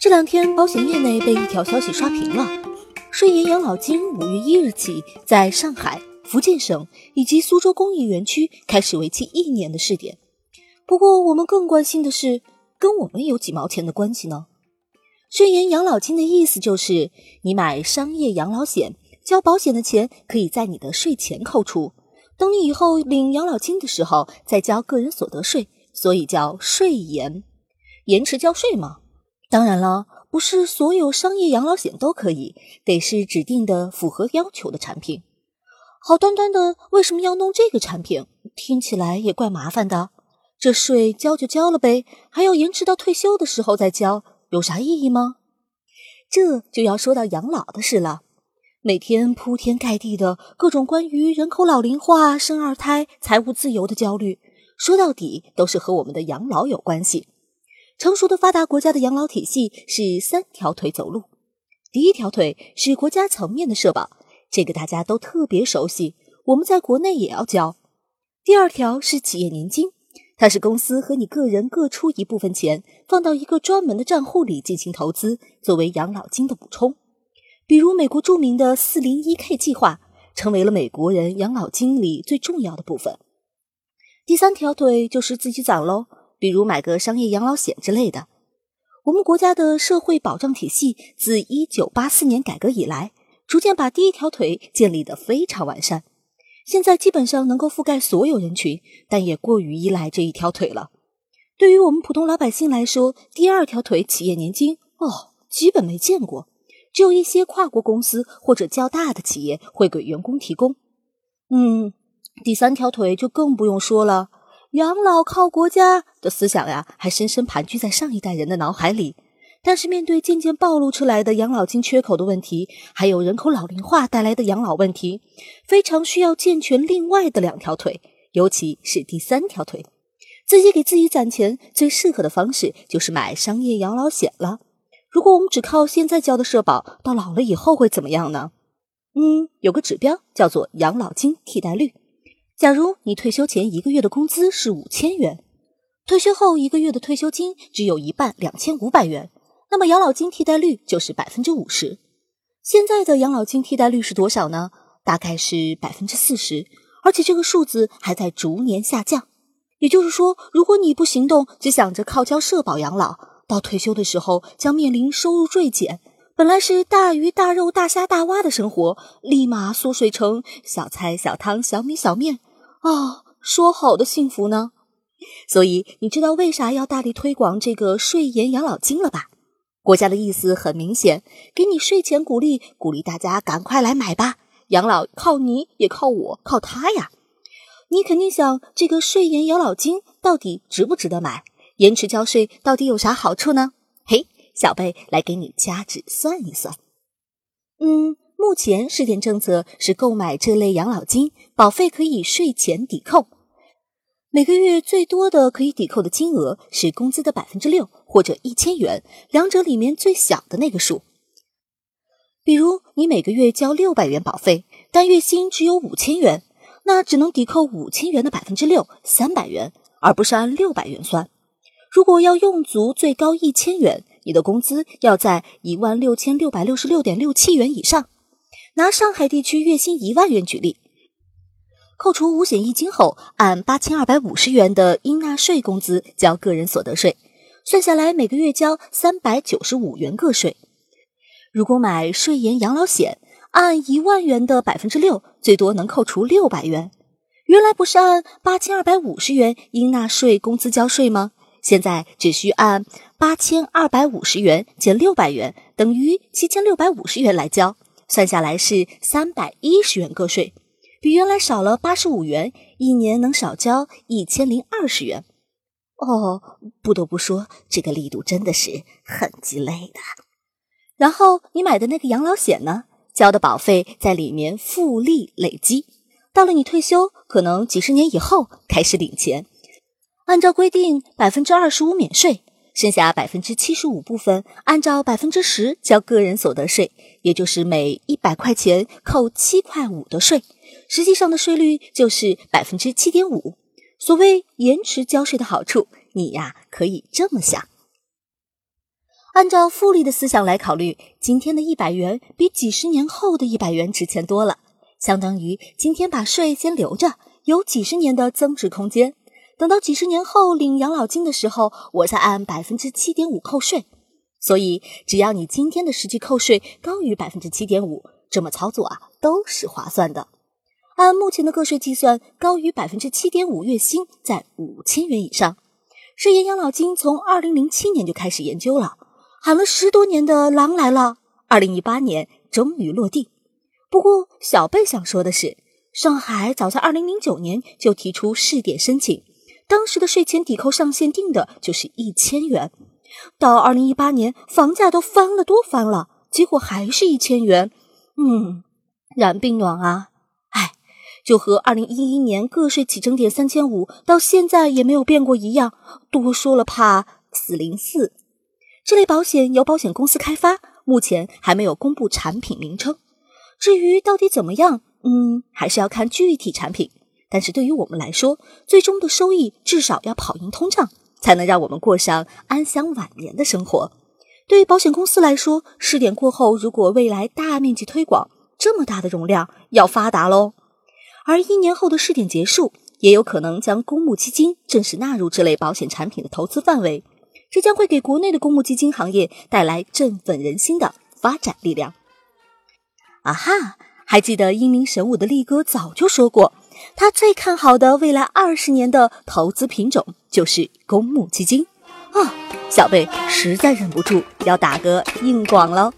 这两天，保险业内被一条消息刷屏了：顺延养老金五月一日起在上海、福建省以及苏州工业园区开始为期一年的试点。不过，我们更关心的是，跟我们有几毛钱的关系呢？顺延养老金的意思就是，你买商业养老险，交保险的钱可以在你的税前扣除，等你以后领养老金的时候再交个人所得税，所以叫税延。延迟交税吗？当然了，不是所有商业养老险都可以，得是指定的、符合要求的产品。好端端的，为什么要弄这个产品？听起来也怪麻烦的。这税交就交了呗，还要延迟到退休的时候再交，有啥意义吗？这就要说到养老的事了。每天铺天盖地的各种关于人口老龄化、生二胎、财务自由的焦虑，说到底都是和我们的养老有关系。成熟的发达国家的养老体系是三条腿走路，第一条腿是国家层面的社保，这个大家都特别熟悉，我们在国内也要交。第二条是企业年金，它是公司和你个人各出一部分钱，放到一个专门的账户里进行投资，作为养老金的补充。比如美国著名的四零一 K 计划，成为了美国人养老金里最重要的部分。第三条腿就是自己攒喽。比如买个商业养老险之类的。我们国家的社会保障体系自一九八四年改革以来，逐渐把第一条腿建立得非常完善，现在基本上能够覆盖所有人群，但也过于依赖这一条腿了。对于我们普通老百姓来说，第二条腿企业年金哦，基本没见过，只有一些跨国公司或者较大的企业会给员工提供。嗯，第三条腿就更不用说了。养老靠国家的思想呀，还深深盘踞在上一代人的脑海里。但是，面对渐渐暴露出来的养老金缺口的问题，还有人口老龄化带来的养老问题，非常需要健全另外的两条腿，尤其是第三条腿。自己给自己攒钱最适合的方式就是买商业养老险了。如果我们只靠现在交的社保，到老了以后会怎么样呢？嗯，有个指标叫做养老金替代率。假如你退休前一个月的工资是五千元，退休后一个月的退休金只有一半两千五百元，那么养老金替代率就是百分之五十。现在的养老金替代率是多少呢？大概是百分之四十，而且这个数字还在逐年下降。也就是说，如果你不行动，只想着靠交社保养老，到退休的时候将面临收入锐减，本来是大鱼大肉、大虾大蛙的生活，立马缩水成小菜小汤、小米小面。啊，说好的幸福呢？所以你知道为啥要大力推广这个税延养老金了吧？国家的意思很明显，给你税前鼓励，鼓励大家赶快来买吧。养老靠你也靠我，靠他呀。你肯定想，这个税延养老金到底值不值得买？延迟交税到底有啥好处呢？嘿，小贝来给你掐指算一算。嗯。目前试点政策是购买这类养老金，保费可以税前抵扣，每个月最多的可以抵扣的金额是工资的百分之六或者一千元，两者里面最小的那个数。比如你每个月交六百元保费，但月薪只有五千元，那只能抵扣五千元的百分之六，三百元，而不是按六百元算。如果要用足最高一千元，你的工资要在一万六千六百六十六点六七元以上。拿上海地区月薪一万元举例，扣除五险一金后，按八千二百五十元的应纳税工资交个人所得税，算下来每个月交三百九十五元个税。如果买税延养老险，按一万元的百分之六，最多能扣除六百元。原来不是按八千二百五十元应纳税工资交税吗？现在只需按八千二百五十元减六百元，等于七千六百五十元来交。算下来是三百一十元个税，比原来少了八十五元，一年能少交一千零二十元。哦，不得不说，这个力度真的是很鸡肋的。然后你买的那个养老险呢，交的保费在里面复利累积，到了你退休，可能几十年以后开始领钱，按照规定百分之二十五免税。剩下百分之七十五部分，按照百分之十交个人所得税，也就是每一百块钱扣七块五的税，实际上的税率就是百分之七点五。所谓延迟交税的好处，你呀可以这么想：按照复利的思想来考虑，今天的一百元比几十年后的一百元值钱多了，相当于今天把税先留着，有几十年的增值空间。等到几十年后领养老金的时候，我再按百分之七点五扣税。所以，只要你今天的实际扣税高于百分之七点五，这么操作啊都是划算的。按目前的个税计算，高于百分之七点五月薪在五千元以上。税研养老金从二零零七年就开始研究了。喊了十多年的狼来了，二零一八年终于落地。不过，小贝想说的是，上海早在二零零九年就提出试点申请，当时的税前抵扣上限定的就是一千元。到二零一八年，房价都翻了多翻了，结果还是一千元。嗯，然并卵啊！哎，就和二零一一年个税起征点三千五到现在也没有变过一样，多说了怕死零四。这类保险由保险公司开发，目前还没有公布产品名称。至于到底怎么样，嗯，还是要看具体产品。但是对于我们来说，最终的收益至少要跑赢通胀，才能让我们过上安享晚年的生活。对于保险公司来说，试点过后，如果未来大面积推广，这么大的容量要发达喽。而一年后的试点结束，也有可能将公募基金正式纳入这类保险产品的投资范围。这将会给国内的公募基金行业带来振奋人心的发展力量。啊哈！还记得英明神武的力哥早就说过，他最看好的未来二十年的投资品种就是公募基金。啊，小贝实在忍不住要打个硬广了。